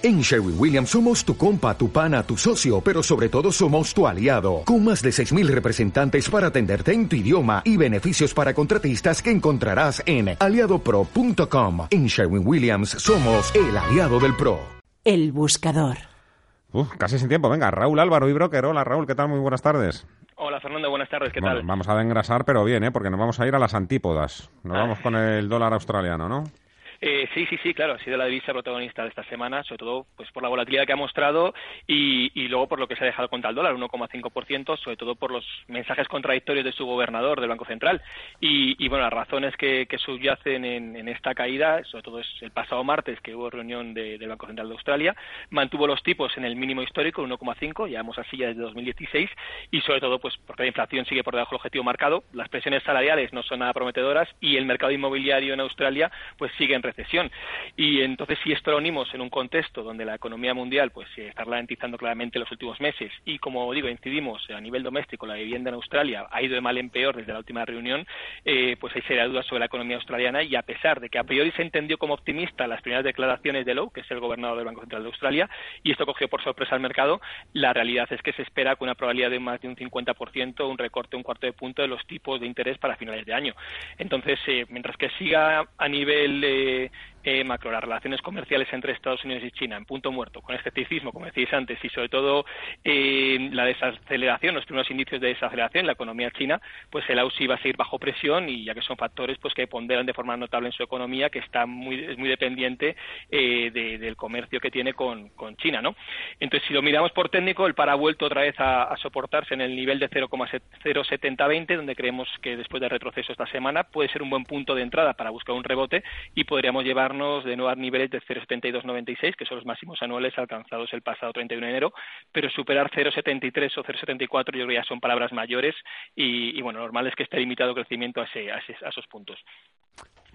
En Sherwin Williams somos tu compa, tu pana, tu socio, pero sobre todo somos tu aliado, con más de 6.000 representantes para atenderte en tu idioma y beneficios para contratistas que encontrarás en aliadopro.com. En Sherwin Williams somos el aliado del PRO. El buscador. Uf, casi sin tiempo. Venga, Raúl Álvaro y Broker. Hola Raúl, ¿qué tal? Muy buenas tardes. Hola Fernando, buenas tardes, ¿qué Bueno, tal? Vamos a engrasar, pero bien, ¿eh? Porque nos vamos a ir a las antípodas. Nos Ah. vamos con el dólar australiano, ¿no? Eh, sí, sí, sí, claro, ha sido la divisa protagonista de esta semana, sobre todo pues por la volatilidad que ha mostrado y, luego por lo que se ha dejado contra el dólar, 1,5%, sobre todo por los mensajes contradictorios de su gobernador del Banco Central. Y, bueno, las razones que, que subyacen en, en esta caída, sobre todo es el pasado martes que hubo reunión de- del Banco Central de Australia, mantuvo los tipos en el mínimo histórico, 1,5, llevamos así ya desde 2016, y sobre todo pues porque la inflación sigue por debajo del objetivo marcado, las presiones salariales no son nada prometedoras y el mercado inmobiliario en Australia pues sigue en recesión. Y entonces si esto lo unimos en un contexto donde la economía mundial pues se está ralentizando claramente en los últimos meses y como digo incidimos a nivel doméstico la vivienda en Australia ha ido de mal en peor desde la última reunión, eh, pues hay serias dudas sobre la economía australiana y a pesar de que a priori se entendió como optimista las primeras declaraciones de Lowe, que es el gobernador del Banco Central de Australia, y esto cogió por sorpresa al mercado, la realidad es que se espera con una probabilidad de más de un 50%, un recorte un cuarto de punto de los tipos de interés para finales de año. Entonces, eh, mientras que siga a nivel eh, de macro las relaciones comerciales entre Estados Unidos y China en punto muerto, con escepticismo, como decíais antes, y sobre todo eh, la desaceleración, los primeros indicios de desaceleración en la economía china, pues el AUSI va a seguir bajo presión y ya que son factores pues que ponderan de forma notable en su economía, que está muy, es muy dependiente eh, de- del comercio que tiene con, con China, ¿no? Entonces, si lo miramos por técnico, el par ha vuelto otra vez a, a soportarse en el nivel de 0,07020, donde creemos que después del retroceso esta semana puede ser un buen punto de entrada para buscar un rebote y podríamos llevarnos de nuevo a niveles de 0,7296, que son los máximos anuales alcanzados el pasado 31 de enero, pero superar 0,73 o 0,74 yo creo que ya son palabras mayores y, y, bueno, normal es que esté limitado el crecimiento a, ese- a ese- a esos puntos.